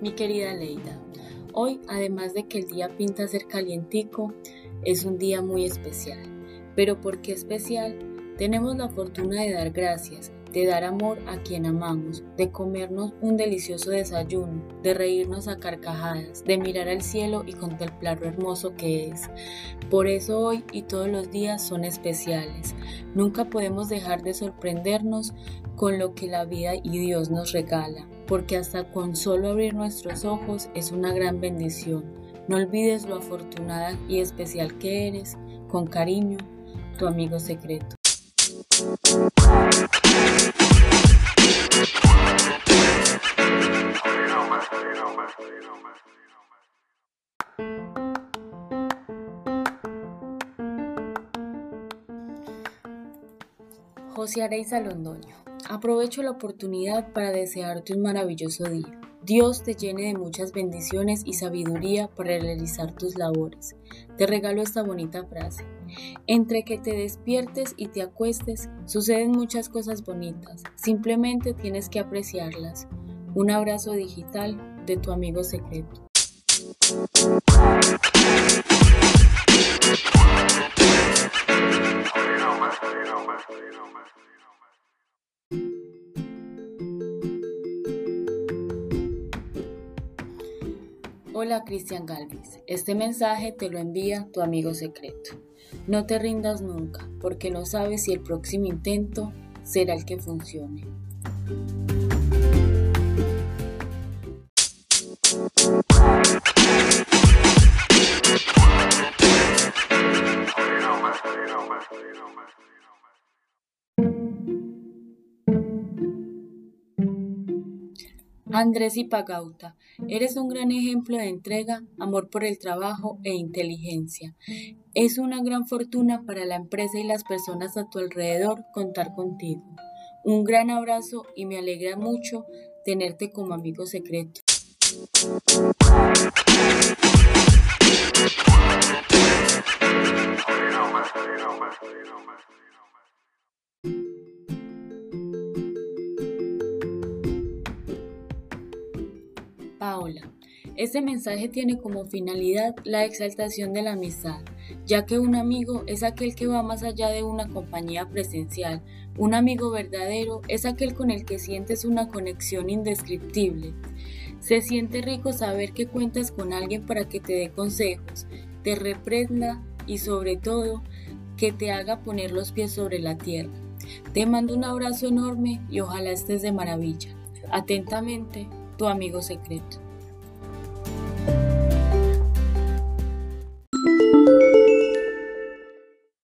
Mi querida Leida, hoy además de que el día pinta ser calientico, es un día muy especial. Pero ¿por qué especial? Tenemos la fortuna de dar gracias, de dar amor a quien amamos, de comernos un delicioso desayuno, de reírnos a carcajadas, de mirar al cielo y contemplar lo hermoso que es. Por eso hoy y todos los días son especiales. Nunca podemos dejar de sorprendernos con lo que la vida y Dios nos regala, porque hasta con solo abrir nuestros ojos es una gran bendición. No olvides lo afortunada y especial que eres. Con cariño, tu amigo secreto. José Areiza Londoño. Aprovecho la oportunidad para desearte un maravilloso día. Dios te llene de muchas bendiciones y sabiduría para realizar tus labores. Te regalo esta bonita frase. Entre que te despiertes y te acuestes, suceden muchas cosas bonitas. Simplemente tienes que apreciarlas. Un abrazo digital de tu amigo secreto. Hola Cristian Galvis, este mensaje te lo envía tu amigo secreto. No te rindas nunca, porque no sabes si el próximo intento será el que funcione. Andrés Ipagauta, eres un gran ejemplo de entrega, amor por el trabajo e inteligencia. Es una gran fortuna para la empresa y las personas a tu alrededor contar contigo. Un gran abrazo y me alegra mucho tenerte como amigo secreto. Paola. Este mensaje tiene como finalidad la exaltación de la amistad, ya que un amigo es aquel que va más allá de una compañía presencial. Un amigo verdadero es aquel con el que sientes una conexión indescriptible. Se siente rico saber que cuentas con alguien para que te dé consejos, te reprenda y sobre todo que te haga poner los pies sobre la tierra. Te mando un abrazo enorme y ojalá estés de maravilla. Atentamente, tu amigo secreto.